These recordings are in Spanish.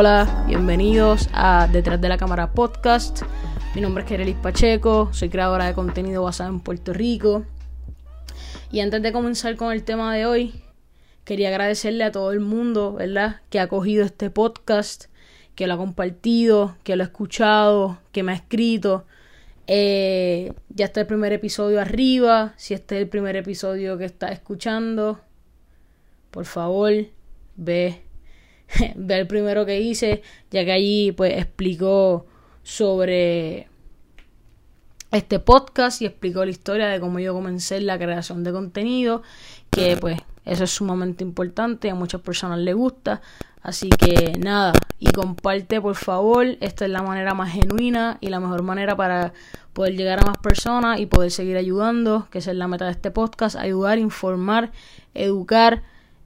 hola, bienvenidos a Detrás de la Cámara Podcast. Mi nombre es Kerelis Pacheco, soy creadora de contenido basado en Puerto Rico. Y antes de comenzar con el tema de hoy, quería agradecerle a todo el mundo, ¿verdad?, que ha cogido este podcast, que lo ha compartido, que lo ha escuchado, que me ha escrito. Eh, ya está el primer episodio arriba. Si este es el primer episodio que estás escuchando, por favor, ve, ve el primero que hice, ya que allí pues explico sobre este podcast y explico la historia de cómo yo comencé la creación de contenido, que pues eso es sumamente importante, a muchas personas les gusta, así que nada, y comparte por favor, esta es la manera más genuina y la mejor manera para poder llegar a más personas y poder seguir ayudando, que esa es la meta de este podcast, ayudar, informar, educar,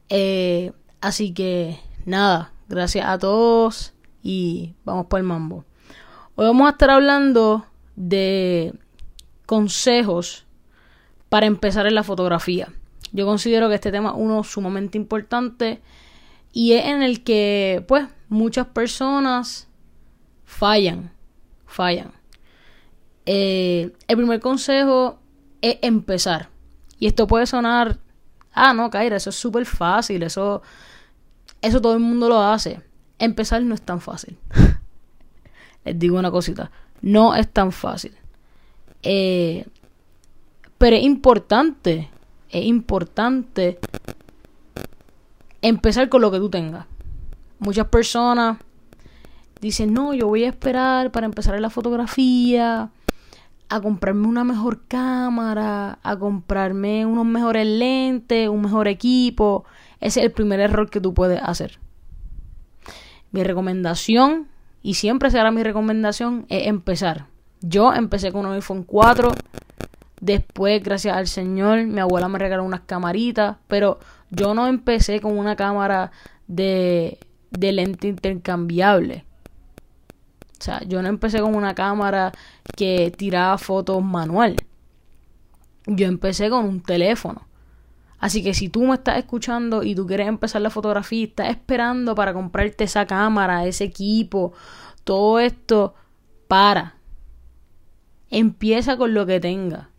eh, así que nada, gracias a todos y vamos por el mambo. Hoy vamos a estar hablando de consejos para empezar en la fotografía. Yo considero que este tema es uno sumamente importante y es en el que pues muchas personas fallan, fallan. Eh, el primer consejo es empezar. Y esto puede sonar, ah, no, Kaira, eso es súper fácil, eso, eso todo el mundo lo hace. Empezar no es tan fácil. Les digo una cosita, no es tan fácil. Eh, pero es importante, es importante empezar con lo que tú tengas. Muchas personas dicen, no, yo voy a esperar para empezar en la fotografía, a comprarme una mejor cámara, a comprarme unos mejores lentes, un mejor equipo. Ese es el primer error que tú puedes hacer. Mi recomendación, y siempre será mi recomendación, es empezar. Yo empecé con un iPhone 4. Después, gracias al Señor, mi abuela me regaló unas camaritas. Pero yo no empecé con una cámara de, de lente intercambiable. O sea, yo no empecé con una cámara que tiraba fotos manual. Yo empecé con un teléfono. Así que si tú me estás escuchando y tú quieres empezar la fotografía y estás esperando para comprarte esa cámara, ese equipo, todo esto, para. Empieza con lo que tenga.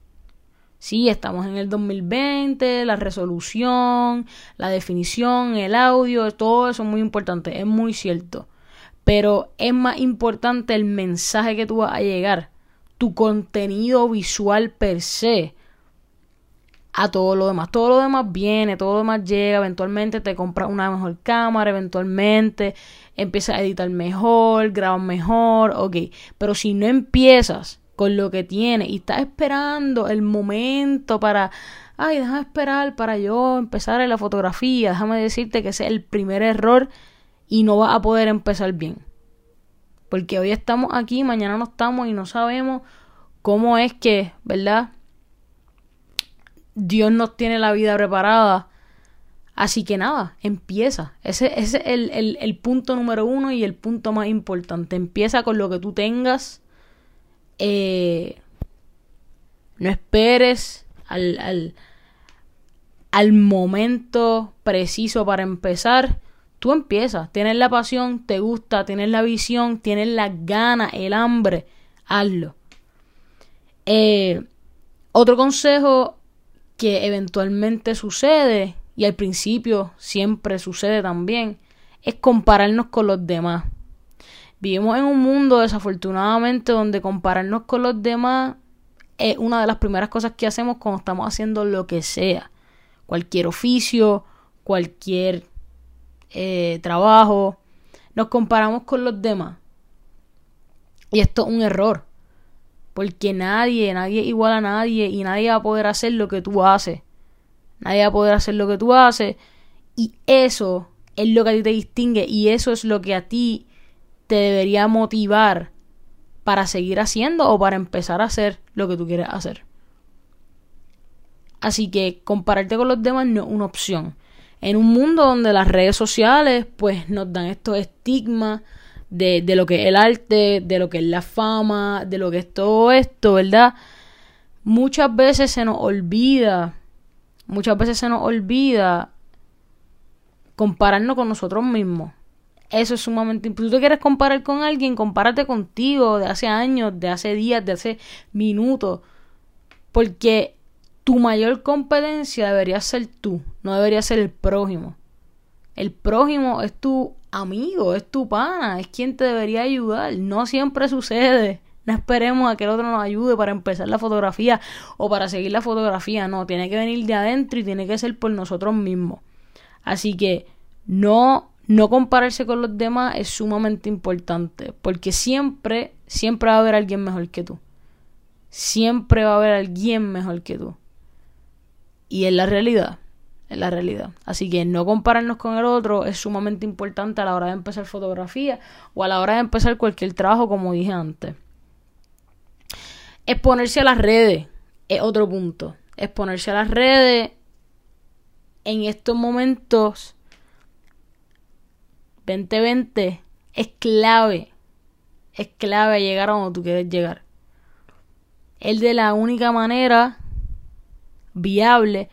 Sí, estamos en el 2020, la resolución, la definición, el audio, todo eso es muy importante, es muy cierto. Pero es más importante el mensaje que tú vas a llegar, tu contenido visual per se, a todo lo demás. Todo lo demás viene, todo lo demás llega, eventualmente te compras una mejor cámara, eventualmente empiezas a editar mejor, grabas mejor, ok. Pero si no empiezas con lo que tiene y estás esperando el momento para, ay, déjame esperar para yo empezar en la fotografía, déjame decirte que ese es el primer error y no vas a poder empezar bien. Porque hoy estamos aquí, mañana no estamos y no sabemos cómo es que, ¿verdad? Dios nos tiene la vida preparada. Así que nada, empieza. Ese, es el, punto número uno y el punto más importante. Empieza con lo que tú tengas eh, no esperes al, al, al momento preciso para empezar. Tú empiezas, tienes la pasión, te gusta, tienes la visión, tienes la gana, el hambre, hazlo. Eh, otro consejo que eventualmente sucede, y al principio siempre sucede también, es compararnos con los demás. Vivimos en un mundo desafortunadamente donde compararnos con los demás es una de las primeras cosas que hacemos cuando estamos haciendo lo que sea. Cualquier oficio, cualquier eh, trabajo. Nos comparamos con los demás. Y esto es un error. Porque nadie, nadie es igual a nadie y nadie va a poder hacer lo que tú haces. Nadie va a poder hacer lo que tú haces. Y eso es lo que a ti te distingue y eso es lo que a ti te debería motivar para seguir haciendo o para empezar a hacer lo que tú quieres hacer. Así que compararte con los demás no es una opción. En un mundo donde las redes sociales pues nos dan estos estigmas de, de lo que es el arte, de lo que es la fama, de lo que es todo esto, ¿verdad? Muchas veces se nos olvida, muchas veces se nos olvida compararnos con nosotros mismos Eso es sumamente importante. Si tú te quieres comparar con alguien, compárate contigo de hace años, de hace días, de hace minutos. Porque tu mayor competencia debería ser tú, no debería ser el prójimo. El prójimo es tu amigo, es tu pana, es quien te debería ayudar. No siempre sucede. No esperemos a que el otro nos ayude para empezar la fotografía o para seguir la fotografía. No, tiene que venir de adentro y tiene que ser por nosotros mismos. Así que no no compararse con los demás es sumamente importante, porque siempre, siempre va a haber alguien mejor que tú. Siempre va a haber alguien mejor que tú. Y es la realidad, la realidad. Así que no compararnos con el otro es sumamente importante a la hora de empezar fotografía o a la hora de empezar cualquier trabajo, como dije antes. Exponerse a las redes es otro punto. Exponerse a las redes en estos momentos 2020 es clave. Es clave llegar a donde tú quieres llegar. Es de la única manera viable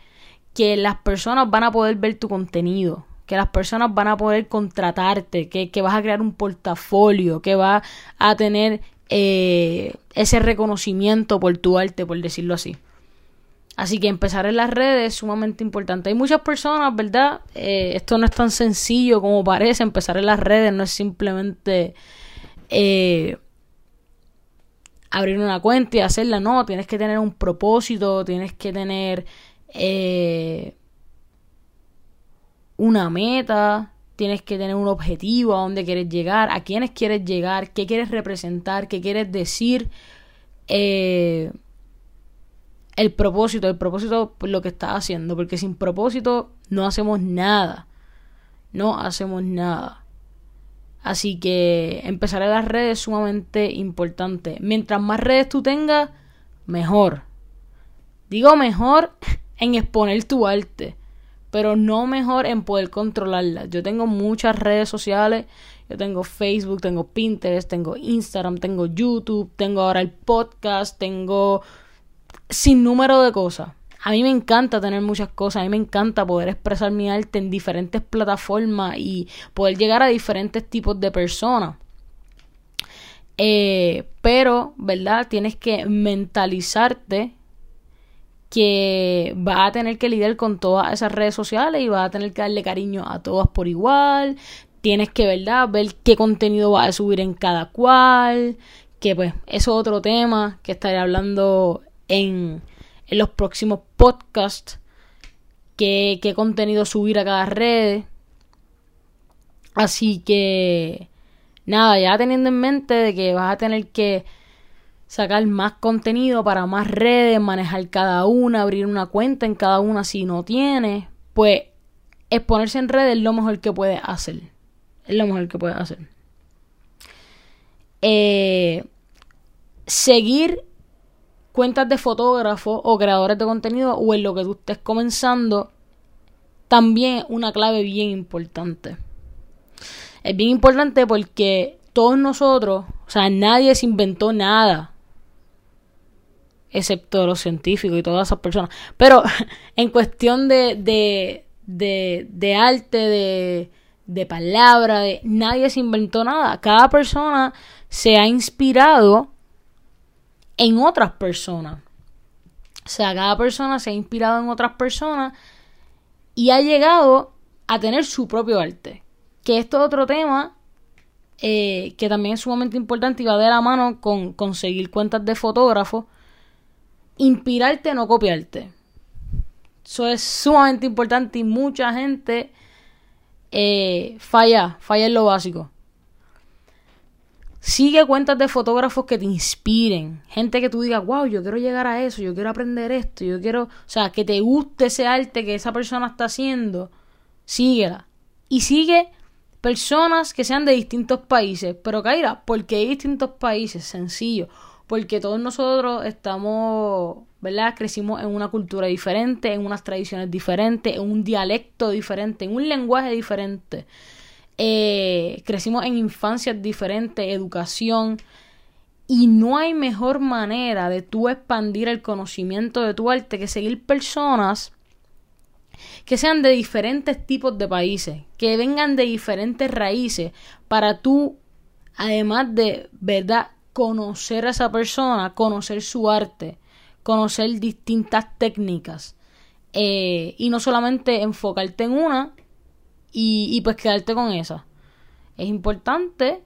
que las personas van a poder ver tu contenido, que las personas van a poder contratarte, que, vas a crear un portafolio, que vas a tener eh, ese reconocimiento por tu arte, por decirlo así. Así que empezar en las redes es sumamente importante. Hay muchas personas, ¿verdad? Eh, esto no es tan sencillo como parece. Empezar en las redes no es simplemente eh, abrir una cuenta y hacerla. No, tienes que tener un propósito, tienes que tener eh, una meta, tienes que tener un objetivo a dónde quieres llegar, a quiénes quieres llegar, qué quieres representar, qué quieres decir. Eh, el propósito, el propósito por lo que estás haciendo, porque sin propósito no hacemos nada. No hacemos nada. Así que empezar en las redes es sumamente importante. Mientras más redes tú tengas, mejor. Digo mejor en exponer tu arte, pero no mejor en poder controlarlas. Yo tengo muchas redes sociales. Yo tengo Facebook, tengo Pinterest, tengo Instagram, tengo YouTube, tengo ahora el podcast, tengo sin número de cosas. A mí me encanta tener muchas cosas, a mí me encanta poder expresar mi arte en diferentes plataformas y poder llegar a diferentes tipos de personas. Eh, pero, ¿verdad? Tienes que mentalizarte que vas a tener que lidiar con todas esas redes sociales y vas a tener que darle cariño a todas por igual. Tienes que, ¿verdad? Ver qué contenido vas a subir en cada cual. Que pues, eso es otro tema que estaré hablando en, los próximos podcasts, qué, qué contenido subir a cada red. Así que, nada, ya teniendo en mente de que vas a tener que sacar más contenido para más redes, manejar cada una, abrir una cuenta en cada una si no tienes, pues exponerse en redes es lo mejor que puedes hacer. Es lo mejor que puedes hacer. Eh, seguir cuentas de fotógrafos o creadores de contenido o en lo que tú estés comenzando, también una clave bien importante. Es bien importante porque todos nosotros, o sea, nadie se inventó nada, excepto los científicos y todas esas personas. Pero en cuestión de, de, de, de arte, de, de palabra, de, nadie se inventó nada. Cada persona se ha inspirado en otras personas. O sea, cada persona se ha inspirado en otras personas y ha llegado a tener su propio arte. Que esto es otro tema eh, que también es sumamente importante y va de la mano con conseguir cuentas de fotógrafos. Inspirarte, no copiarte. Eso es sumamente importante y mucha gente eh, falla, falla en lo básico. Sigue cuentas de fotógrafos que te inspiren. Gente que tú digas, wow, yo quiero llegar a eso, yo quiero aprender esto, yo quiero, o sea, que te guste ese arte que esa persona está haciendo. Síguela. Y sigue personas que sean de distintos países. Pero Kaira, ¿por qué hay distintos países? Sencillo. Porque todos nosotros estamos, ¿verdad? Crecimos en una cultura diferente, en unas tradiciones diferentes, en un dialecto diferente, en un lenguaje diferente. Eh, crecimos en infancias diferentes, educación, y no hay mejor manera de tú expandir el conocimiento de tu arte que seguir personas que sean de diferentes tipos de países, que vengan de diferentes raíces, para tú, además de, ¿verdad?, conocer a esa persona, conocer su arte, conocer distintas técnicas. Eh, y no solamente enfocarte en una y, pues quedarte con esa. Es importante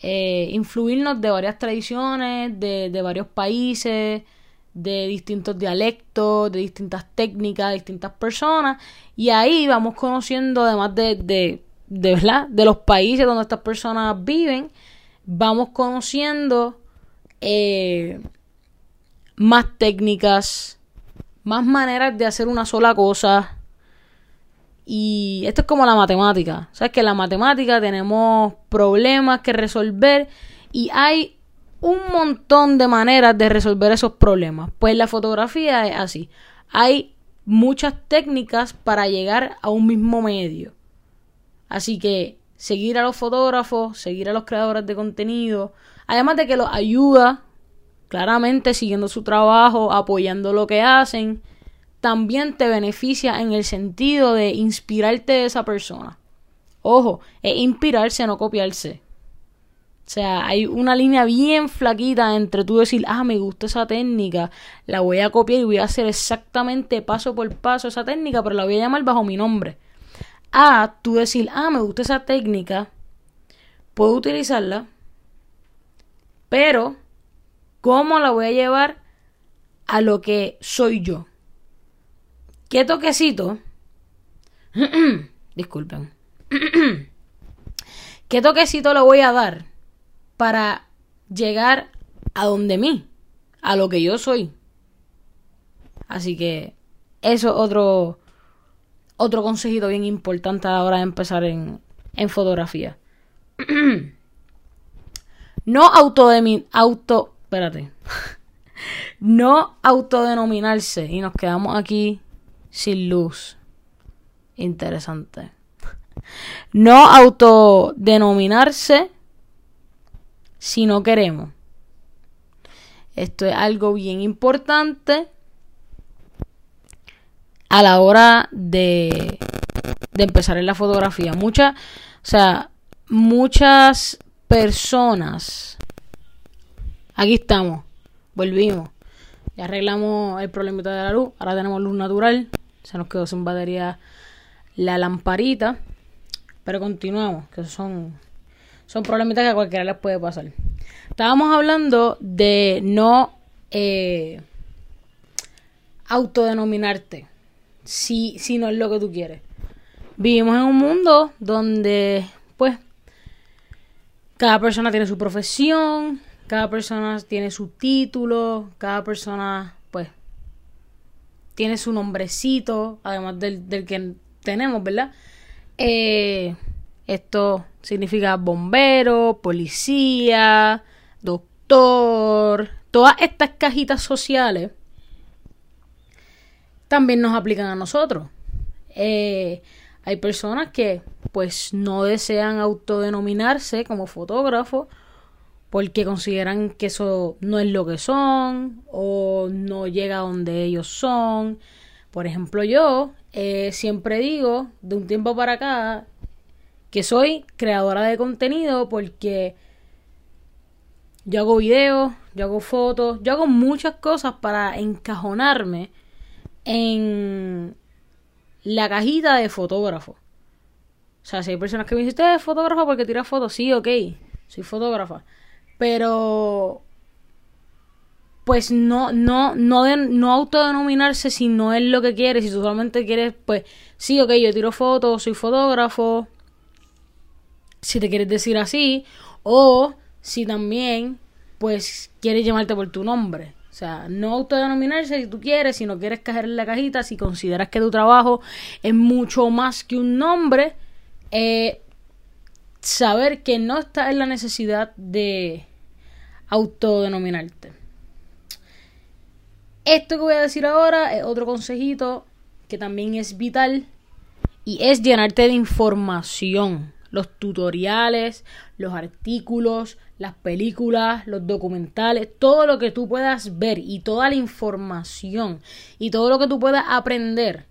eh, influirnos de varias tradiciones, de, de varios países, de distintos dialectos, de distintas técnicas, de distintas personas. Y ahí vamos conociendo, además de, de, de, ¿verdad? de los países donde estas personas viven, vamos conociendo eh, más técnicas, más maneras de hacer una sola cosa. Y esto es como la matemática. Sabes que en la matemática tenemos problemas que resolver y hay un montón de maneras de resolver esos problemas. Pues la fotografía es así. Hay muchas técnicas para llegar a un mismo medio. Así que seguir a los fotógrafos, seguir a los creadores de contenido, además de que los ayuda claramente siguiendo su trabajo, apoyando lo que hacen, también te beneficia en el sentido de inspirarte de esa persona. Ojo, es inspirarse, no copiarse. O sea, hay una línea bien flaquita entre tú decir, ah, me gusta esa técnica, la voy a copiar y voy a hacer exactamente paso por paso esa técnica, pero la voy a llamar bajo mi nombre. A tú decir, ah, me gusta esa técnica, puedo utilizarla, pero ¿cómo la voy a llevar a lo que soy yo? ¿Qué toquecito? Disculpen. ¿Qué toquecito le voy a dar para llegar a donde mí, a lo que yo soy. Así que eso es otro, otro consejito bien importante a la hora de empezar en, en fotografía. no auto espérate. no autodenominarse y nos quedamos aquí sin luz. Interesante. No autodenominarse si no queremos. Esto es algo bien importante a la hora de, de empezar en la fotografía. Muchas, o sea, muchas personas. Aquí estamos. Volvimos. Ya arreglamos el problemita de la luz. Ahora tenemos luz natural. Se nos quedó sin batería la lamparita. Pero continuamos, que son son problemitas que a cualquiera les puede pasar. Estábamos hablando de no eh, autodenominarte si, si no es lo que tú quieres. Vivimos en un mundo donde, pues, cada persona tiene su profesión, cada persona tiene su título, cada persona, pues, tiene su nombrecito, además del, del que tenemos, ¿verdad? Eh, esto significa bombero, policía, doctor. Todas estas cajitas sociales también nos aplican a nosotros. Eh, hay personas que pues no desean autodenominarse como fotógrafo porque consideran que eso no es lo que son o no llega a donde ellos son. Por ejemplo, yo eh, siempre digo, de un tiempo para acá, que soy creadora de contenido porque yo hago videos, yo hago fotos, yo hago muchas cosas para encajonarme en la cajita de fotógrafo. O sea, si hay personas que me dicen, ¿usted es fotógrafo porque tira fotos? Sí, ok, soy fotógrafa. Pero, pues no, no, no, no autodenominarse si no es lo que quieres. Si tú solamente quieres, pues, sí, ok, yo tiro fotos, soy fotógrafo, si te quieres decir así, o si también, pues, quieres llamarte por tu nombre. O sea, no autodenominarse si tú quieres, si no quieres caer en la cajita, si consideras que tu trabajo es mucho más que un nombre, eh, saber que no estás en la necesidad de autodenominarte. Esto que voy a decir ahora es otro consejito que también es vital y es llenarte de información los tutoriales, los artículos, las películas, los documentales, todo lo que tú puedas ver y toda la información y todo lo que tú puedas aprender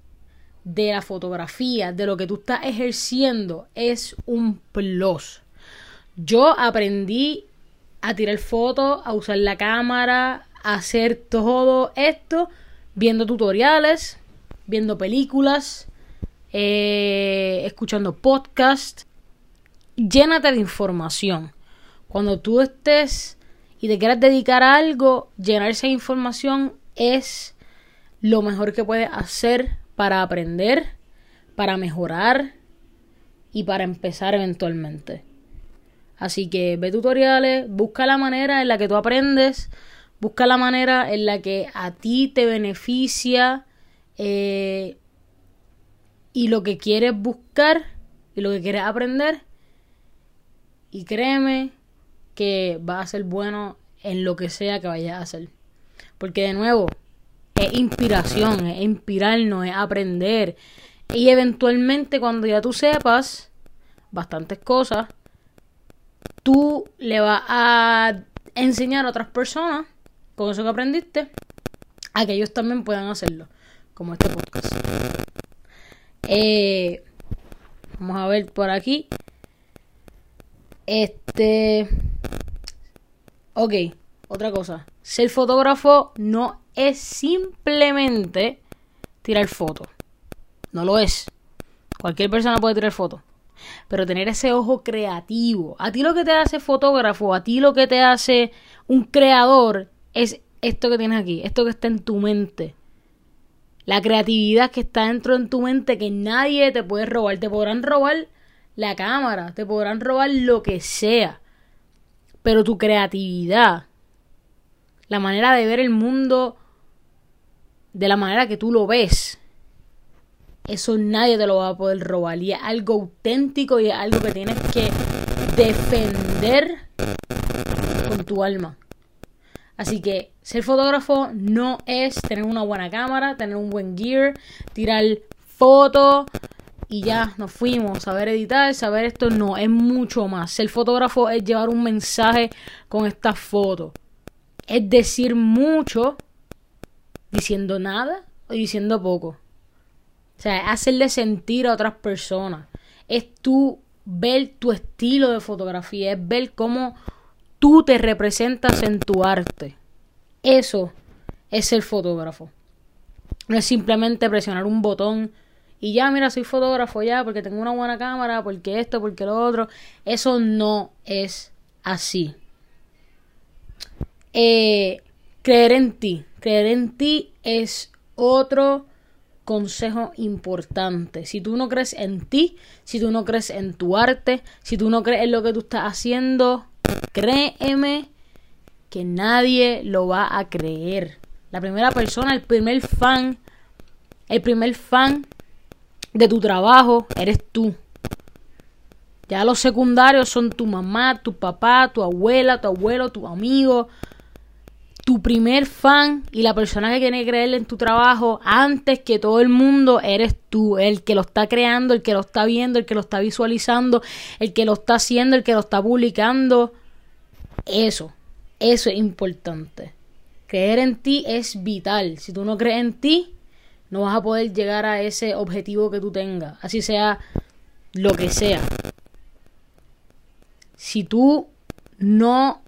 de la fotografía, de lo que tú estás ejerciendo, es un plus. Yo aprendí a tirar fotos, a usar la cámara, a hacer todo esto viendo tutoriales, viendo películas, eh, escuchando podcasts. Llénate de información. Cuando tú estés y te quieras dedicar a algo, llenar esa información es lo mejor que puedes hacer para aprender, para mejorar y para empezar eventualmente. Así que ve tutoriales, busca la manera en la que tú aprendes, busca la manera en la que a ti te beneficia eh, y lo que quieres buscar y lo que quieres aprender. Y créeme que va a ser bueno en lo que sea que vayas a hacer. Porque de nuevo, es inspiración, es inspirarnos, es aprender. Y eventualmente cuando ya tú sepas bastantes cosas, tú le vas a enseñar a otras personas con eso que aprendiste a que ellos también puedan hacerlo, como este podcast. Eh, vamos a ver por aquí. Este. Ok, otra cosa. Ser fotógrafo no es simplemente tirar fotos. No lo es. Cualquier persona puede tirar fotos pero tener ese ojo creativo. A ti lo que te hace fotógrafo, a ti lo que te hace un creador es esto que tienes aquí, esto que está en tu mente. La creatividad que está dentro de tu mente que nadie te puede robar. Te podrán robar la cámara, te podrán robar lo que sea. Pero tu creatividad, la manera de ver el mundo de la manera que tú lo ves, eso nadie te lo va a poder robar. Y es algo auténtico y es algo que tienes que defender con tu alma. Así que ser fotógrafo no es tener una buena cámara, tener un buen gear, tirar fotos y ya nos fuimos. Saber editar, saber esto, no, es mucho más. Ser fotógrafo es llevar un mensaje con esta foto. Es decir mucho diciendo nada o diciendo poco. O sea, es hacerle sentir a otras personas. Es tú ver tu estilo de fotografía, es ver cómo tú te representas en tu arte. Eso es ser fotógrafo. No es simplemente presionar un botón y ya, mira, soy fotógrafo ya porque tengo una buena cámara, porque esto, porque lo otro. Eso no es así. Eh, creer en ti. Creer en ti es otro consejo importante. Si tú no crees en ti, si tú no crees en tu arte, si tú no crees en lo que tú estás haciendo, créeme que nadie lo va a creer. La primera persona, el primer fan, el primer fan de tu trabajo eres tú. Ya los secundarios son tu mamá, tu papá, tu abuela, tu abuelo, tu amigo, tu primer fan y la persona que tiene que creer en tu trabajo antes que todo el mundo eres tú, el que lo está creando, el que lo está viendo, el que lo está visualizando, el que lo está haciendo, el que lo está publicando. Eso, eso es importante. Creer en ti es vital. Si tú no crees en ti, no vas a poder llegar a ese objetivo que tú tengas, así sea lo que sea. Si tú no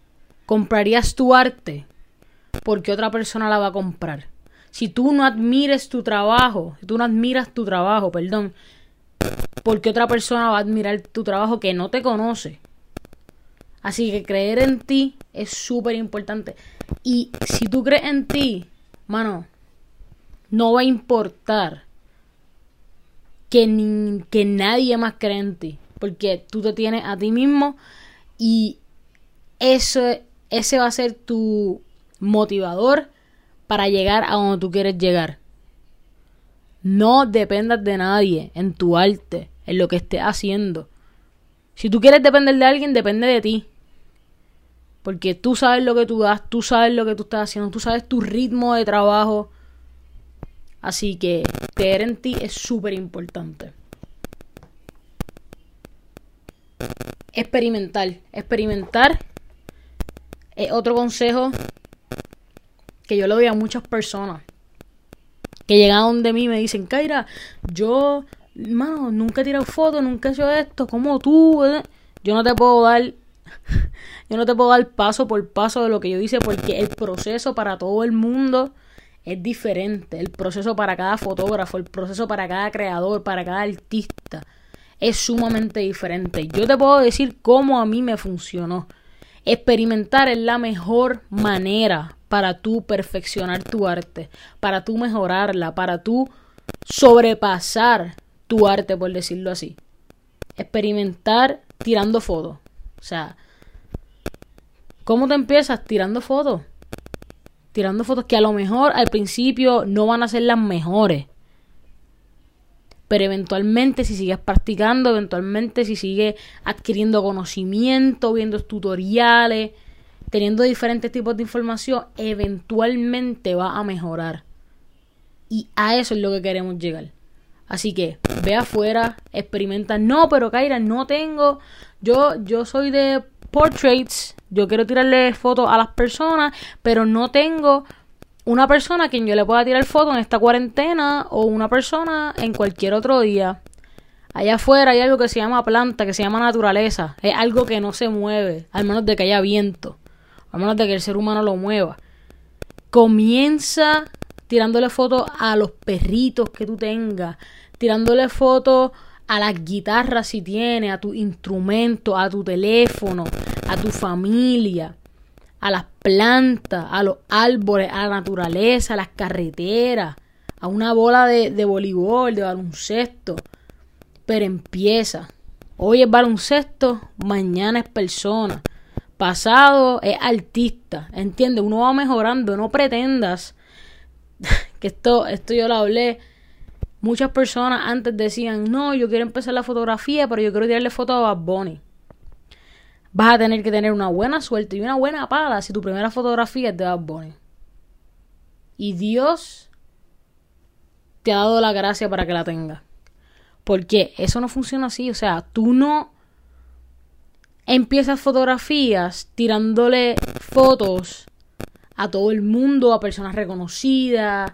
comprarías tu arte, porque otra persona la va a comprar. Si tú no admires tu trabajo, si tú no admiras tu trabajo, perdón, porque otra persona va a admirar tu trabajo que no te conoce. Así que creer en ti es súper importante. Y si tú crees en ti, mano, no va a importar que, que nadie más cree en ti. Porque tú te tienes a ti mismo y eso, ese va a ser tu motivador para llegar a donde tú quieres llegar. No dependas de nadie en tu arte, en lo que estés haciendo. Si tú quieres depender de alguien, depende de ti. Porque tú sabes lo que tú das, tú sabes lo que tú estás haciendo, tú sabes tu ritmo de trabajo. Así que creer en ti es súper importante. Experimentar. Experimentar es otro consejo que yo le doy a muchas personas Que llegan donde mí y me dicen, Kaira, yo, mano, nunca he tirado fotos, nunca he hecho esto, como tú. Eh? Yo no te puedo dar, yo no te puedo dar paso por paso de lo que yo hice porque el proceso para todo el mundo es diferente. El proceso para cada fotógrafo, el proceso para cada creador, para cada artista es sumamente diferente. Yo te puedo decir cómo a mí me funcionó. Experimentar es la mejor manera para tú perfeccionar tu arte, para tú mejorarla, para tú sobrepasar tu arte, por decirlo así. Experimentar tirando fotos. O sea, ¿cómo te empiezas? Tirando fotos. Tirando fotos que a lo mejor al principio no van a ser las mejores pero eventualmente si sigues practicando, eventualmente si sigues adquiriendo conocimiento, viendo tutoriales, teniendo diferentes tipos de información, eventualmente va a mejorar. Y a eso es lo que queremos llegar. Así que ve afuera, experimenta. No, pero Kaira, no tengo. Yo, yo soy de portraits. Yo quiero tirarle fotos a las personas, pero no tengo una persona a quien yo le pueda tirar foto en esta cuarentena o una persona en cualquier otro día. Allá afuera hay algo que se llama planta, que se llama naturaleza. Es algo que no se mueve, al menos de que haya viento, al menos de que el ser humano lo mueva. Comienza tirándole fotos a los perritos que tú tengas, tirándole fotos a las guitarras si tienes, a tu instrumento, a tu teléfono, a tu familia a las plantas, a los árboles, a la naturaleza, a las carreteras, a una bola de, de voleibol, de baloncesto. Pero empieza. Hoy es baloncesto, mañana es persona. Pasado es artista. ¿Entiendes? Uno va mejorando. No pretendas que esto, esto yo lo hablé. Muchas personas antes decían, no, yo quiero empezar la fotografía, pero yo quiero tirarle fotos a Bad Bunny vas a tener que tener una buena suerte y una buena pala si tu primera fotografía es de Bad Bunny. Y Dios te ha dado la gracia para que la tengas. Porque eso no funciona así. O sea, tú no empiezas fotografías tirándole fotos a todo el mundo, a personas reconocidas.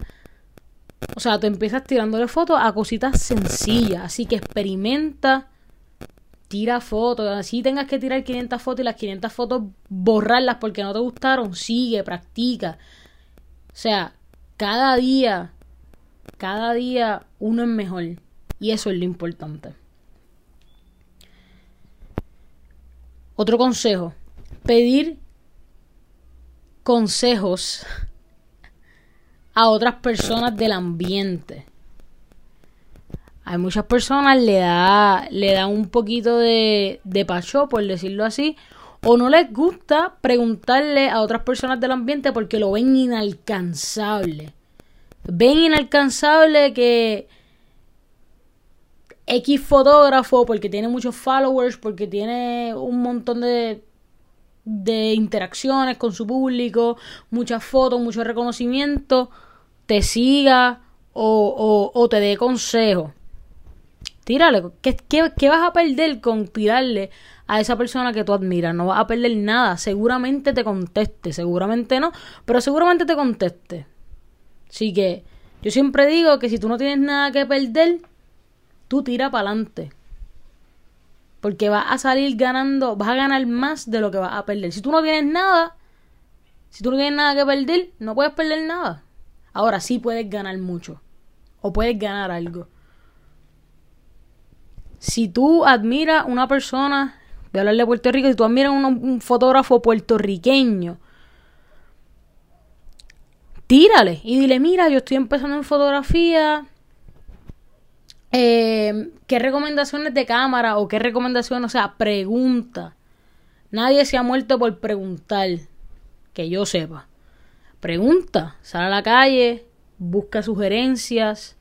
O sea, tú empiezas tirándole fotos a cositas sencillas. Así que experimenta tira fotos, así tengas que tirar 500 fotos y las 500 fotos borrarlas porque no te gustaron, sigue, practica. O sea, cada día, cada día uno es mejor. Y eso es lo importante. Otro consejo, pedir consejos a otras personas del ambiente hay muchas personas le da, le da un poquito de, de pacho, por decirlo así, o no les gusta preguntarle a otras personas del ambiente porque lo ven inalcanzable. Ven inalcanzable que X fotógrafo, porque tiene muchos followers, porque tiene un montón de, de interacciones con su público, muchas fotos, mucho reconocimiento, te siga o, o, o te dé consejos. Tírale. ¿Qué, vas a perder con tirarle a esa persona que tú admiras? No vas a perder nada. Seguramente te conteste, seguramente no, pero seguramente te conteste. Así que yo siempre digo que si tú no tienes nada que perder, tú tira para adelante. Porque vas a salir ganando, vas a ganar más de lo que vas a perder. Si tú no tienes nada, si tú no tienes nada que perder, no puedes perder nada. Ahora sí puedes ganar mucho. O puedes ganar algo si tú admiras una persona, voy a hablar de Puerto Rico, si tú admiras un, un fotógrafo puertorriqueño, tírale y dile, mira, yo estoy empezando en fotografía, eh, ¿qué recomendaciones de cámara o qué recomendaciones? O sea, pregunta. Nadie se ha muerto por preguntar, que yo sepa. Pregunta, sal a la calle, busca sugerencias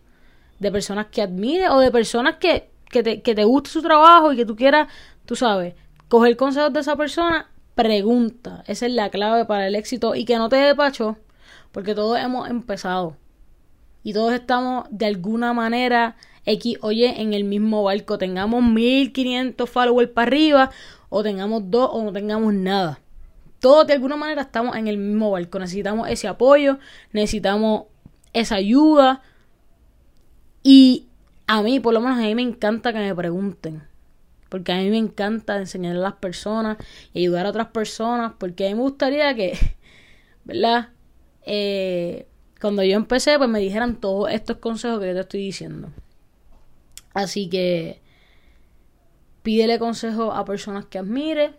de personas que admire o de personas que que te, que te guste su trabajo y que tú quieras, tú sabes, coger consejos de esa persona, pregunta. Esa es la clave para el éxito y que no te dé pacho, porque todos hemos empezado. Y todos estamos de alguna manera X, oye, en el mismo barco. Tengamos 1500 followers para arriba, o tengamos dos, o no tengamos nada. Todos de alguna manera estamos en el mismo barco. Necesitamos ese apoyo, necesitamos esa ayuda, Y a mí, por lo menos a mí me encanta que me pregunten. Porque a mí me encanta enseñar a las personas y ayudar a otras personas. Porque a mí me gustaría que, ¿verdad? Eh, cuando yo empecé, pues me dijeran todos estos consejos que yo te estoy diciendo. Así que pídele consejo a personas que admire,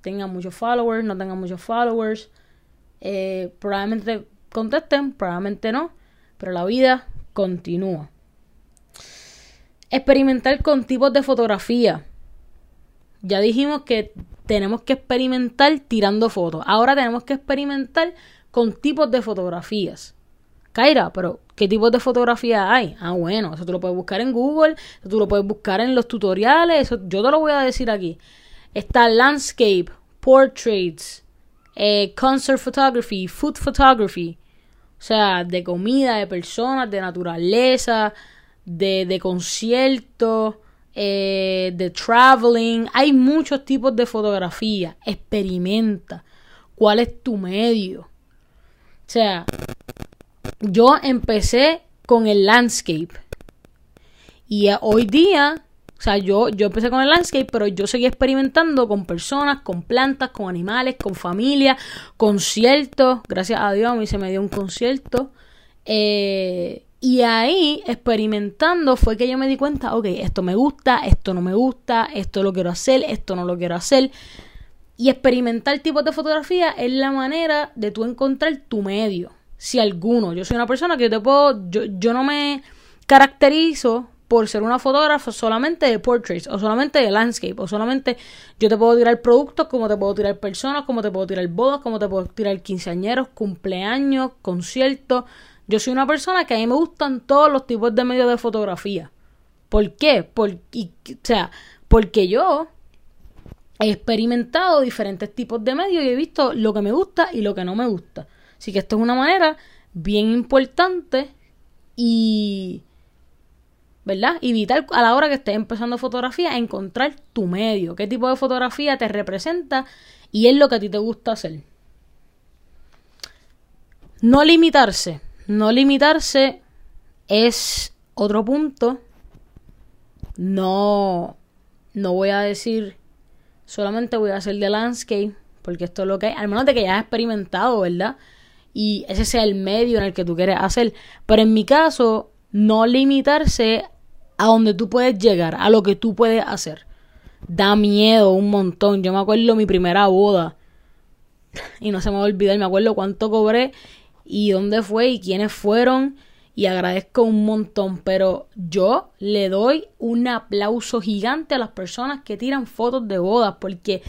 tengan muchos followers, no tengan muchos followers. Eh, probablemente contesten, probablemente no, pero la vida continúa. Experimentar con tipos de fotografía. Ya dijimos que tenemos que experimentar tirando fotos. Ahora tenemos que experimentar con tipos de fotografías. Kaira, pero ¿qué tipos de fotografía hay? Ah, bueno, eso tú lo puedes buscar en Google, eso tú lo puedes buscar en los tutoriales, eso yo te lo voy a decir aquí. Está landscape, portraits, eh, concert photography, food photography, o sea, de comida, de personas, de naturaleza, de, de conciertos, eh, de traveling. Hay muchos tipos de fotografía. Experimenta. ¿Cuál es tu medio? O sea, yo empecé con el landscape. Y hoy día, o sea, yo, yo empecé con el landscape, pero yo seguí experimentando con personas, con plantas, con animales, con familia, conciertos. Gracias a Dios a mí se me dio un concierto. Eh, y ahí, experimentando, fue que yo me di cuenta, ok, esto me gusta, esto no me gusta, esto lo quiero hacer, esto no lo quiero hacer. Y experimentar tipos de fotografía es la manera de tú encontrar tu medio. Si alguno. Yo soy una persona que yo te puedo. Yo, yo no me caracterizo por ser una fotógrafa solamente de portraits o solamente de landscape o solamente yo te puedo tirar productos como te puedo tirar personas como te puedo tirar bodas como te puedo tirar quinceañeros cumpleaños conciertos yo soy una persona que a mí me gustan todos los tipos de medios de fotografía ¿por qué? Por, o sea porque yo he experimentado diferentes tipos de medios y he visto lo que me gusta y lo que no me gusta. Así que esto es una manera bien importante y, ¿verdad? Y vital a la hora que estés empezando fotografía, encontrar tu medio, qué tipo de fotografía te representa y es lo que a ti te gusta hacer. No limitarse, no limitarse es otro punto. No, no voy a decir solamente voy a hacer de landscape, porque esto es lo que hay, al menos de que ya has experimentado, ¿verdad? Y ese sea el medio en el que tú quieres hacer. Pero en mi caso, no limitarse a donde tú puedes llegar, a lo que tú puedes hacer. Da miedo un montón. Yo me acuerdo mi primera boda. Y no se me va a olvidar, me acuerdo cuánto cobré y dónde fue y quiénes fueron y agradezco un montón, pero yo le doy un aplauso gigante a las personas que tiran fotos de bodas porque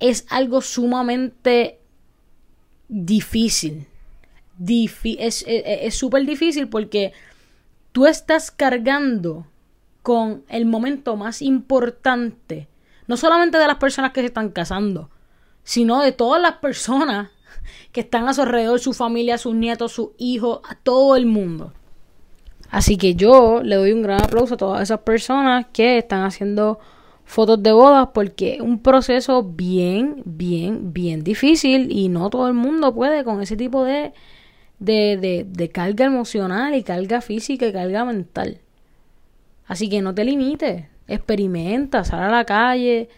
es algo sumamente difícil. es súper difícil porque tú estás cargando con el momento más importante, no solamente de las personas que se están casando, sino de todas las personas que están a su alrededor, su familia, sus nietos, sus hijos, a todo el mundo. Así que yo le doy un gran aplauso a todas esas personas que están haciendo fotos de bodas porque es un proceso bien, bien, bien difícil y no todo el mundo puede con ese tipo de, de, de, de carga emocional y carga física y carga mental. Así que no te limites, experimenta, sal a la calle.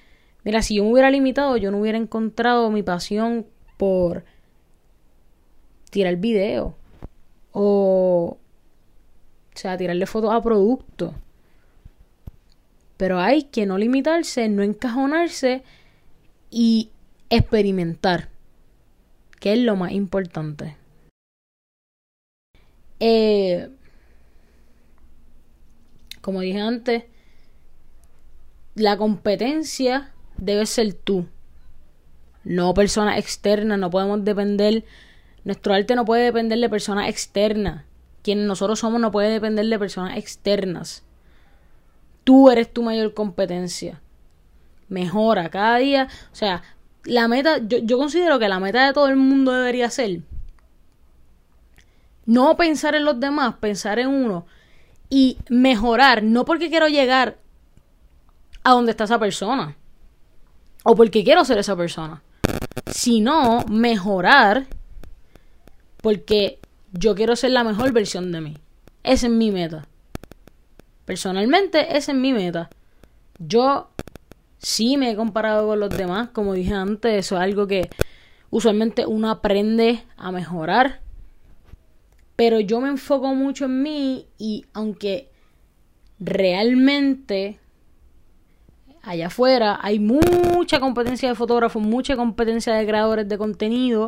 Mira, si yo me hubiera limitado, yo no hubiera encontrado mi pasión por tirar video o, o sea, tirarle fotos a productos. Pero hay que no limitarse, no encajonarse y experimentar, que es lo más importante. Eh, como dije antes, la competencia debe ser tú no personas externas, no podemos depender, nuestro arte no puede depender de personas externas, quienes nosotros somos no puede depender de personas externas. Tú eres tu mayor competencia. Mejora cada día, o sea, la meta, yo, yo considero que la meta de todo el mundo debería ser no pensar en los demás, pensar en uno y mejorar, no porque quiero llegar a donde está esa persona o porque quiero ser esa persona sino mejorar porque yo quiero ser la mejor versión de mí. Esa es mi meta. Personalmente, esa es mi meta. Yo sí me he comparado con los demás, como dije antes, eso es algo que usualmente uno aprende a mejorar. Pero yo me enfoco mucho en mí y aunque realmente allá afuera hay mucha competencia de fotógrafos, mucha competencia de creadores de contenido,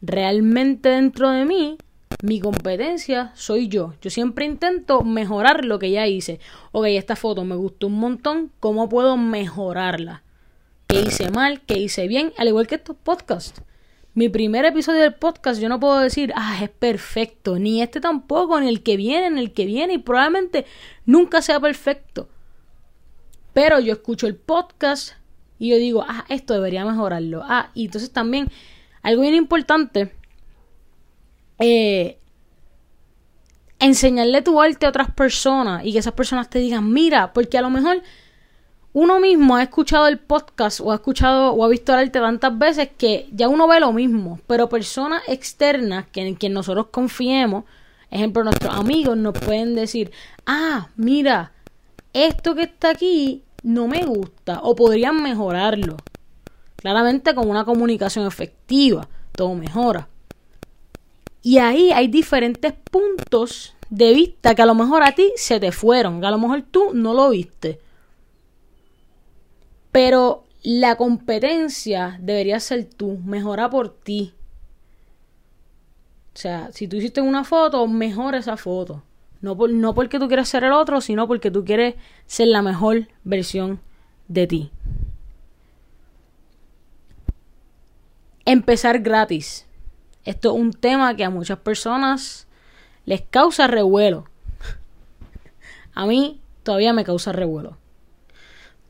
realmente dentro de mí mi competencia soy yo. Yo siempre intento mejorar lo que ya hice. Ok, esta foto me gustó un montón. ¿Cómo puedo mejorarla? ¿Qué hice mal? ¿Qué hice bien? Al igual que estos podcasts. Mi primer episodio del podcast yo no puedo decir, ah, es perfecto. Ni este tampoco, ni el que viene, ni el que viene. Y probablemente nunca sea perfecto. Pero yo escucho el podcast y yo digo, ah, esto debería mejorarlo. Ah, y entonces también, algo bien importante eh, enseñarle tu arte a otras personas y que esas personas te digan, mira, porque a lo mejor uno mismo ha escuchado el podcast o ha escuchado o ha visto el arte tantas veces que ya uno ve lo mismo, pero personas externas que en quien nosotros confiemos, ejemplo, nuestros amigos nos pueden decir, ah, mira, esto que está aquí no me gusta o podrían mejorarlo. Claramente con una comunicación efectiva, todo mejora. Y ahí hay diferentes puntos de vista que a lo mejor a ti se te fueron, que a lo mejor tú no lo viste. Pero la competencia debería ser tú, mejora por ti. O sea, si tú hiciste una foto, mejora esa foto. No, no porque tú quieras ser el otro, sino porque tú quieres ser la mejor versión de ti. Empezar gratis. Esto es un tema que a muchas personas les causa revuelo. A mí todavía me causa revuelo.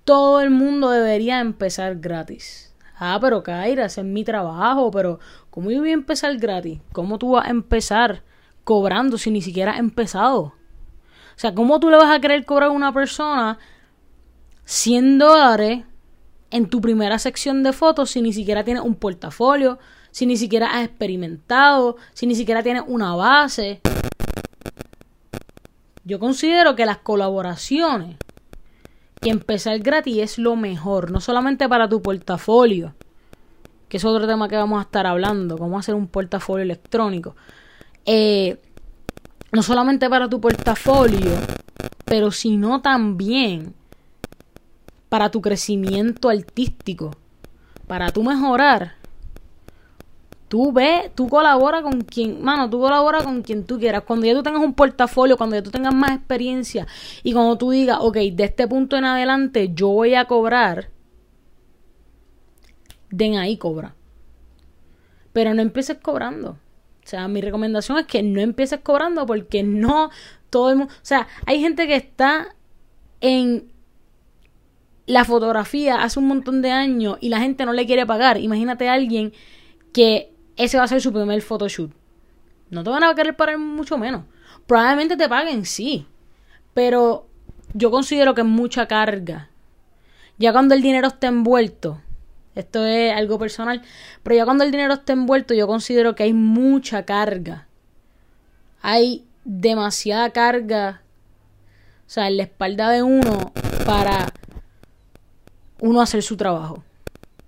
Todo el mundo debería empezar gratis. Ah, pero Kaira, ese es mi trabajo, pero ¿cómo yo voy a empezar gratis? ¿Cómo tú vas a empezar cobrando si ni siquiera has empezado? O sea, ¿cómo tú le vas a querer cobrar a una persona 100 dólares en tu primera sección de fotos si ni siquiera tienes un portafolio, si ni siquiera has experimentado, si ni siquiera tienes una base. Yo considero que las colaboraciones, que empezar gratis es lo mejor, no solamente para tu portafolio, que es otro tema que vamos a estar hablando, cómo hacer un portafolio electrónico. Eh, no solamente para tu portafolio, pero sino también para tu crecimiento artístico, para tu mejorar Tú ves, tú colabora con quien, mano, tú colabora con quien tú quieras. Cuando ya tú tengas un portafolio, cuando ya tú tengas más experiencia y cuando tú digas, ok, de este punto en adelante yo voy a cobrar, den ahí cobra. Pero no empieces cobrando. O sea, mi recomendación es que no empieces cobrando porque no todo el mundo. O sea, hay gente que está en la fotografía hace un montón de años y la gente no le quiere pagar. Imagínate a alguien que ese va a ser su primer photoshoot. No te van a querer pagar mucho menos. Probablemente te paguen, sí. Pero yo considero que es mucha carga. Ya cuando el dinero está envuelto, esto es algo personal, pero ya cuando el dinero está envuelto, yo considero que hay mucha carga. Hay demasiada carga, o sea, en la espalda de uno para uno hacer su trabajo.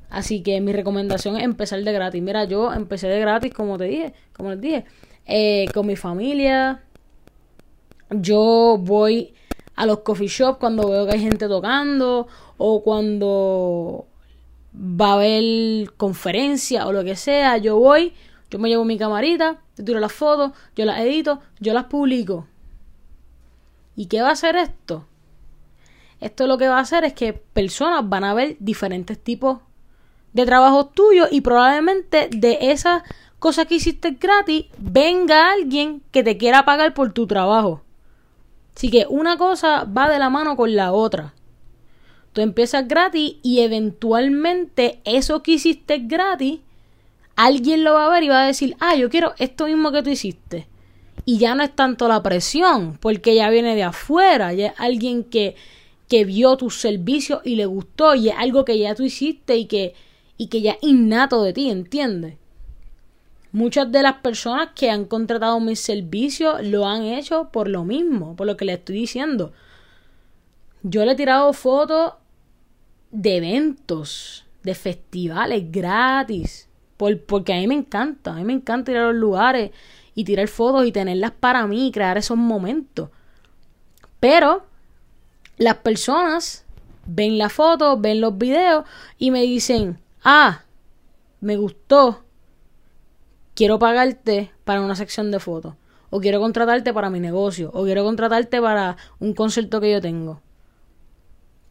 Así que mi recomendación es empezar de gratis. Mira, yo empecé de gratis, como te dije, como les dije, eh, con mi familia. Yo voy a los coffee shops cuando veo que hay gente tocando o cuando va a haber conferencia o lo que sea. Yo voy, yo me llevo mi camarita, te tiro las fotos, yo las edito, yo las publico. ¿Y qué va a hacer esto? Esto lo que va a hacer es que personas van a ver diferentes tipos de trabajo tuyo y probablemente de esa cosa que hiciste gratis venga alguien que te quiera pagar por tu trabajo. Así que una cosa va de la mano con la otra. Tú empiezas gratis y eventualmente eso que hiciste gratis, alguien lo va a ver y va a decir, ah, yo quiero esto mismo que tú hiciste. Y ya no es tanto la presión, porque ya viene de afuera, ya es alguien que, que vio tus servicios y le gustó, y es algo que ya tú hiciste y que, y que ya es innato de ti, ¿entiendes? Muchas de las personas que han contratado mis servicios lo han hecho por lo mismo, por lo que le estoy diciendo. Yo le he tirado fotos de eventos, de festivales gratis, por, porque a mí me encanta, a mí me encanta ir a los lugares y tirar fotos y tenerlas para mí y crear esos momentos. Pero las personas ven la foto, ven los videos y me dicen, ah, me gustó, quiero pagarte para una sección de fotos, o quiero contratarte para mi negocio, o quiero contratarte para un concierto que yo tengo.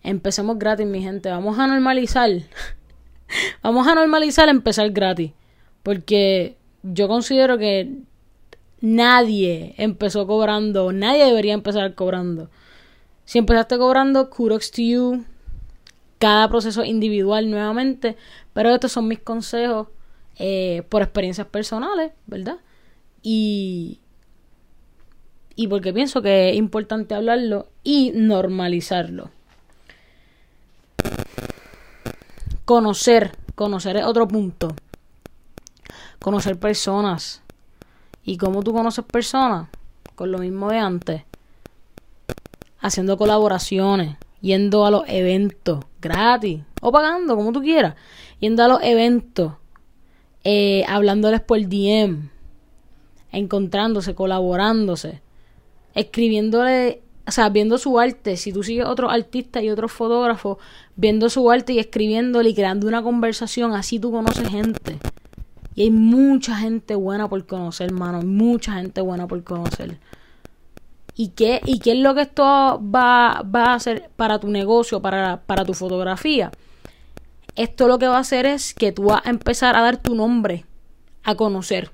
Empecemos gratis, mi gente. Vamos a normalizar. Vamos a normalizar empezar gratis. Porque yo considero que nadie empezó cobrando. Nadie debería empezar cobrando. Si empezaste cobrando, kudos to you. Cada proceso individual nuevamente. Pero estos son mis consejos eh, por experiencias personales, ¿verdad? Y, y porque pienso que es importante hablarlo y normalizarlo. Conocer, conocer es otro punto. Conocer personas. ¿Y cómo tú conoces personas? Con lo mismo de antes. Haciendo colaboraciones, yendo a los eventos gratis o pagando, como tú quieras. Yendo a los eventos, eh, hablándoles por DM, encontrándose, colaborándose, escribiéndole o sea, viendo su arte, si tú sigues otros artistas y otros fotógrafos, viendo su arte y escribiéndole y creando una conversación, así tú conoces gente. Y hay mucha gente buena por conocer, hermano, mucha gente buena por conocer. ¿Y qué, y qué es lo que esto va, va a hacer para tu negocio, para, para tu fotografía? Esto lo que va a hacer es que tú vas a empezar a dar tu nombre a conocer.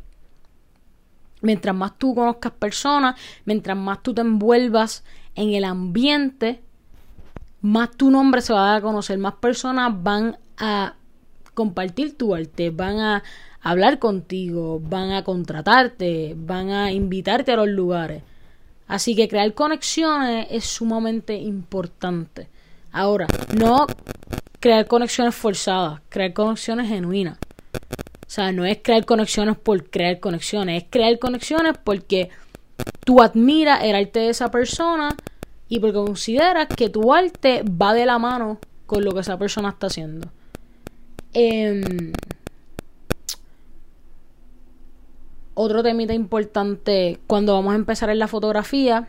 Mientras más tú conozcas personas, mientras más tú te envuelvas en el ambiente, más tu nombre se va a dar a conocer, más personas van a compartir tu arte, van a hablar contigo, van a contratarte, van a invitarte a los lugares. Así que crear conexiones es sumamente importante. Ahora, no crear conexiones forzadas, crear conexiones genuinas. O sea, no es crear conexiones por crear conexiones, es crear conexiones porque tú admiras el arte de esa persona y porque consideras que tu arte va de la mano con lo que esa persona está haciendo. Em, otro temita importante cuando vamos a empezar en la fotografía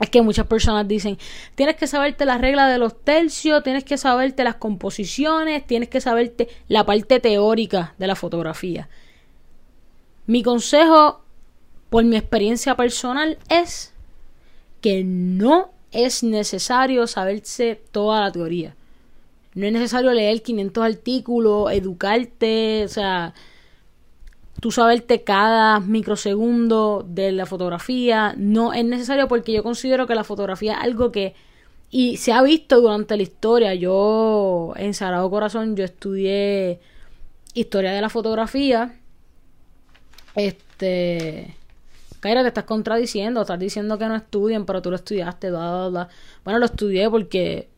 es que muchas personas dicen, tienes que saberte las reglas de los tercios, tienes que saberte las composiciones, tienes que saberte la parte teórica de la fotografía. Mi consejo por mi experiencia personal es que no es necesario saberse toda la teoría. No es necesario leer 500 artículos, educarte, o sea, tú saberte cada microsegundo de la fotografía. No es necesario porque yo considero que la fotografía es algo que y se ha visto durante la historia. Yo en Sagrado Corazón yo estudié historia de la fotografía. Este Kaira, te estás contradiciendo, estás diciendo que no estudien, pero tú lo estudiaste, bla, Bueno, lo estudié porque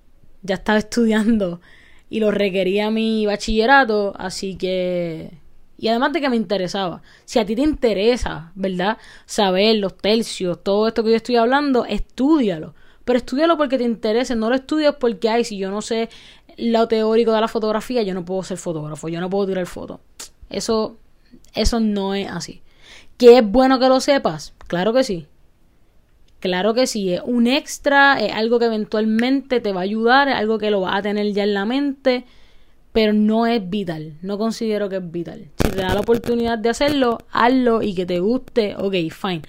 ya estaba estudiando y lo requería mi bachillerato, así que... Y además de que me interesaba. Si a ti te interesa, ¿verdad? Saber los tercios, todo esto que yo estoy hablando, estudialo. Pero estudialo porque te interese, no lo estudies porque, ay, si yo no sé lo teórico de la fotografía, yo no puedo ser fotógrafo, yo no puedo tirar fotos. Eso, eso no es así. ¿Que es bueno que lo sepas? Claro que sí. Claro que sí, es un extra, es algo que eventualmente te va a ayudar, es algo que lo vas a tener ya en la mente, pero no es vital, no considero que es vital. Si te da la oportunidad de hacerlo, hazlo y que te guste, ok, fine.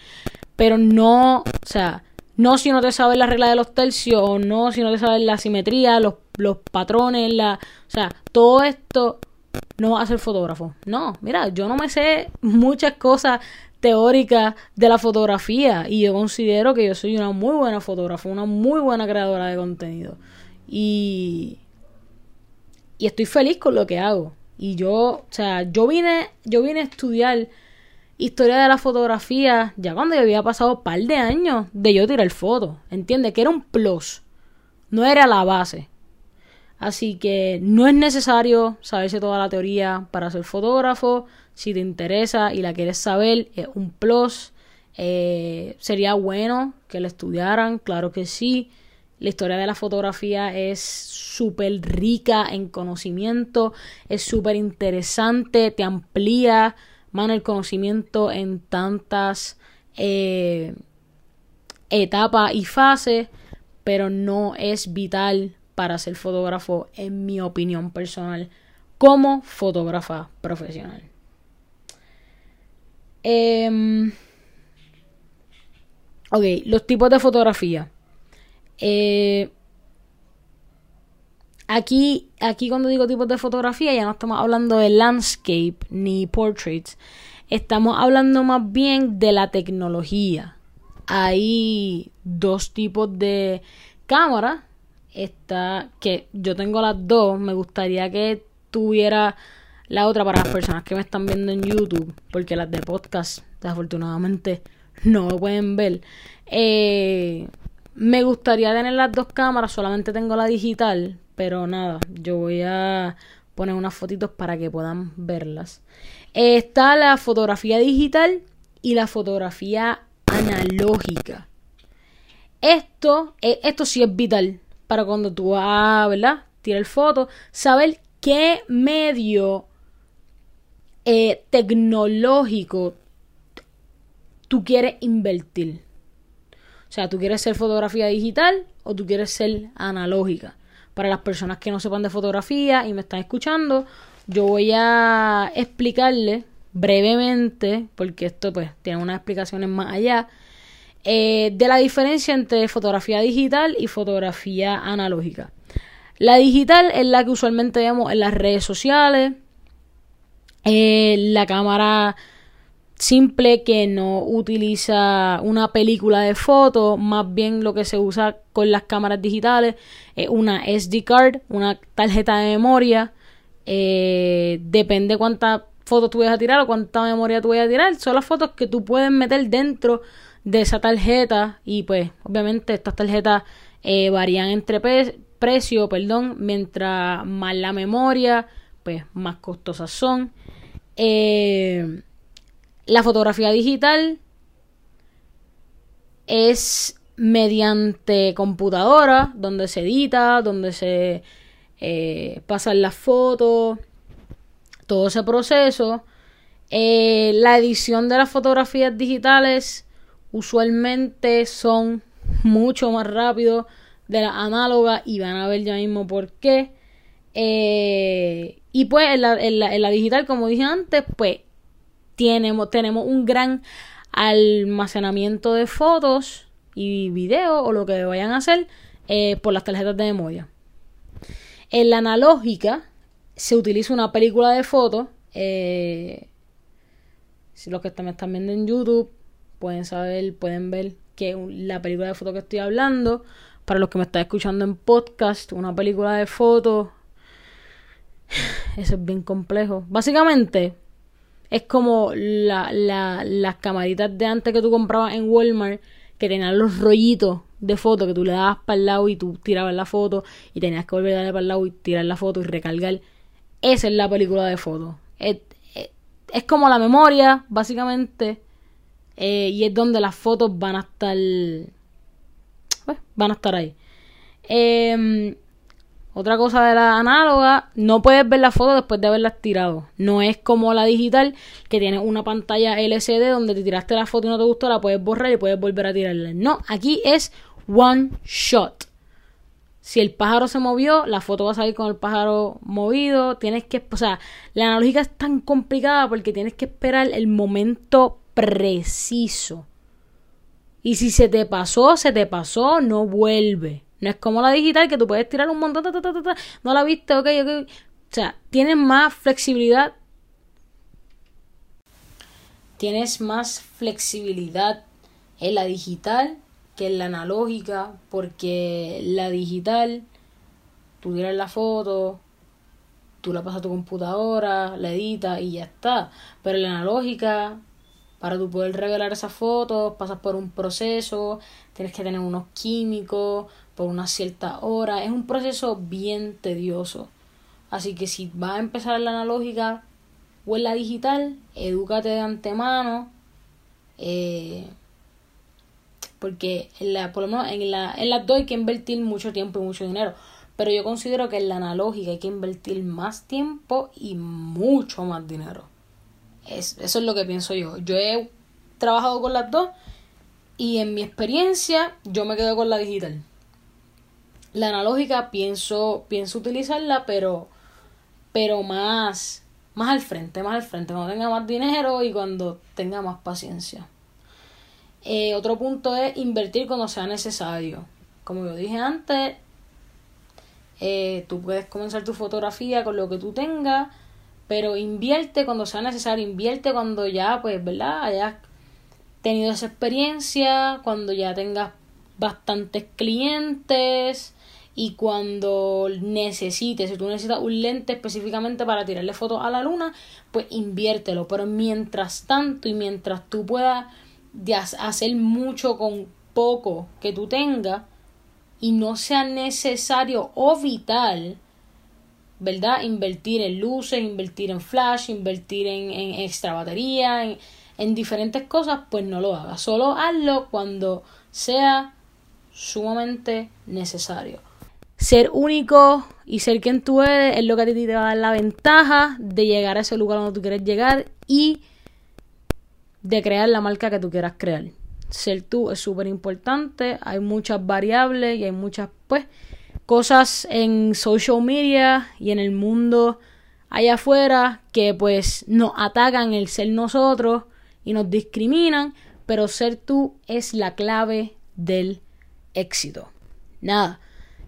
Pero no, o sea, no si no te sabes la regla de los tercios, o no si no te sabes la simetría, los, los patrones, la, o sea, todo esto no vas a ser fotógrafo. No, mira, yo no me sé muchas cosas teóricas de la fotografía y yo considero que yo soy una muy buena fotógrafa, una muy buena creadora de contenido. Y, y estoy feliz con lo que hago. Y yo, o sea, yo vine, yo vine a estudiar historia de la fotografía ya cuando yo había pasado un par de años de yo tirar fotos. ¿Entiendes? Que era un plus. No era la base. Así que no es necesario saberse toda la teoría para ser fotógrafo. Si te interesa y la quieres saber, es un plus. Eh, sería bueno que la estudiaran, claro que sí. La historia de la fotografía es súper rica en conocimiento, es súper interesante, te amplía, mano, el conocimiento en tantas eh, etapas y fases, pero no es vital para ser fotógrafo, en mi opinión personal, como fotógrafa profesional. Em, ok, los tipos de fotografía. Eh, aquí, aquí cuando digo tipos de fotografía ya no estamos hablando de landscape ni portraits. Estamos hablando más bien de la tecnología. Hay dos tipos de cámara. Está que yo tengo las dos. Me gustaría que tuviera la otra para las personas que me están viendo en YouTube. Porque las de podcast, desafortunadamente, no lo pueden ver. Eh, me gustaría tener las dos cámaras, solamente tengo la digital, pero nada, yo voy a poner unas fotitos para que puedan verlas. Está la fotografía digital y la fotografía analógica. Esto, eh, esto sí es vital para cuando tú vas, ¿verdad? Tirar fotos, saber qué medio eh, tecnológico tú quieres invertir. O sea, tú quieres ser fotografía digital o tú quieres ser analógica. Para las personas que no sepan de fotografía y me están escuchando, yo voy a explicarle brevemente, porque esto pues tiene unas explicaciones más allá, eh, de la diferencia entre fotografía digital y fotografía analógica. La digital es la que usualmente vemos en las redes sociales, eh, la cámara simple que no utiliza una película de fotos, más bien lo que se usa con las cámaras digitales es una SD card, una tarjeta de memoria. Eh, depende cuántas fotos tú vayas a tirar o cuánta memoria tú vayas a tirar. Son las fotos que tú puedes meter dentro de esa tarjeta y pues obviamente estas tarjetas eh, varían entre precio, perdón, mientras más la memoria, pues más costosas son. Eh, la fotografía digital es mediante computadora, donde se edita, donde se eh, pasan las fotos, todo ese proceso. Eh, la edición de las fotografías digitales usualmente son mucho más rápido de las análogas y van a ver ya mismo por qué. Eh, y pues la, en la digital, como dije antes, pues tenemos, tenemos un gran almacenamiento de fotos y videos o lo que vayan a hacer eh, por las tarjetas de memoria. En la analógica se utiliza una película de fotos. Eh, si los que me están viendo en YouTube pueden saber, pueden ver que la película de fotos que estoy hablando, para los que me están escuchando en podcast, una película de fotos, eso es bien complejo. Básicamente, es como la, la, las camaritas de antes que tú comprabas en Walmart, que tenían los rollitos de foto que tú le dabas para el lado y tú tirabas la foto y tenías que volver a darle para el lado y tirar la foto y recargar. Esa es la película de fotos. Es, como la memoria, básicamente. Eh, y es donde las fotos van a estar. Pues, van a estar ahí. Eh, otra cosa de la análoga, no puedes ver la foto después de haberlas tirado. No es como la digital, que tiene una pantalla LCD donde te tiraste la foto y no te gustó, la puedes borrar y puedes volver a tirarla. No, aquí es one shot. Si el pájaro se movió, la foto va a salir con el pájaro movido. Tienes que, o sea, la analógica es tan complicada porque tienes que esperar el momento preciso. Y si se te pasó, se te pasó, no vuelve. No es como la digital que tú puedes tirar un montón, no la viste, ok, ok. O sea, tienes más flexibilidad. Tienes más flexibilidad en la digital que en la analógica, porque la digital, tú tiras la foto, tú la pasas a tu computadora, la editas y ya está. Pero en la analógica, Para tú poder revelar esas fotos, pasas por un proceso, tienes que tener unos químicos por una cierta hora. Es un proceso bien tedioso. Así que si vas a empezar en la analógica o en la digital, edúcate de antemano. Eh, porque en la, por lo menos en, la, en las dos hay que invertir mucho tiempo y mucho dinero. Pero yo considero que en la analógica hay que invertir más tiempo y mucho más dinero. Es, eso es lo que pienso yo. Yo he trabajado con las dos y en mi experiencia yo me quedo con la digital. La analógica pienso, pienso utilizarla, pero, pero más, más al frente, más al frente, cuando tenga más dinero y cuando tenga más paciencia. Eh, otro punto es invertir cuando sea necesario. Como yo dije antes, eh, tú puedes comenzar tu fotografía con lo que tú tengas, pero invierte cuando sea necesario, invierte cuando ya, pues, ¿verdad? Hayas tenido esa experiencia, cuando ya tengas bastantes clientes y cuando necesites, si tú necesitas un lente específicamente para tirarle fotos a la luna, pues inviértelo. Pero mientras tanto y mientras tú puedas hacer mucho con poco que tú tengas y no sea necesario o vital, ¿verdad? Invertir en luces, invertir en flash, invertir en, extra batería, en, en diferentes cosas, pues no lo hagas. Solo hazlo cuando sea sumamente necesario. Ser único y ser quien tú eres es lo que a ti te va a dar la ventaja de llegar a ese lugar donde tú quieres llegar y de crear la marca que tú quieras crear. Ser tú es súper importante, hay muchas variables y hay muchas, pues, cosas en social media y en el mundo allá afuera que pues nos atacan el ser nosotros y nos discriminan, pero ser tú es la clave del éxito. Nada,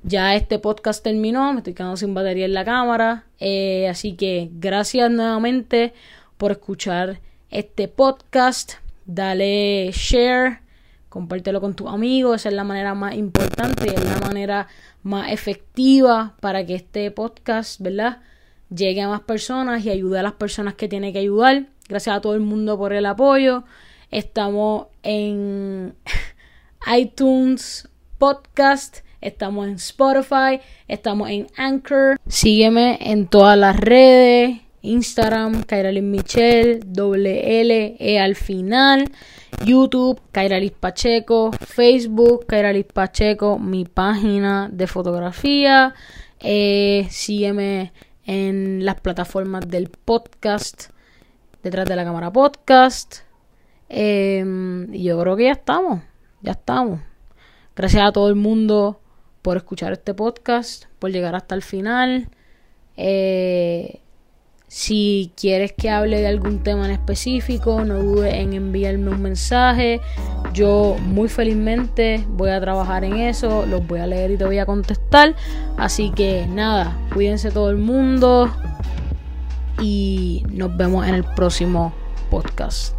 ya este podcast terminó, me estoy quedando sin batería en la cámara, eh, así que gracias nuevamente por escuchar este podcast. Dale share, compártelo con tus amigos. Esa es la manera más importante es la manera más efectiva para que este podcast, ¿verdad? Llegue a más personas y ayude a las personas que tiene que ayudar. Gracias a todo el mundo por el apoyo. Estamos en iTunes Podcast. Estamos en Spotify, estamos en Anchor. Sígueme en todas las redes. Instagram, Kairalis Michelle, doble L, E al final. YouTube, Kairalis Pacheco. Facebook, Kairalis Pacheco, mi página de fotografía. Eh, sígueme en las plataformas del podcast, detrás de la cámara podcast. Y yo creo que ya estamos, ya estamos. Gracias a todo el mundo por escuchar este podcast, por llegar hasta el final. Eh, si quieres que hable de algún tema en específico, no dudes en enviarme un mensaje. Yo muy felizmente voy a trabajar en eso, los voy a leer y te voy a contestar. Así que nada, cuídense todo el mundo y nos vemos en el próximo podcast.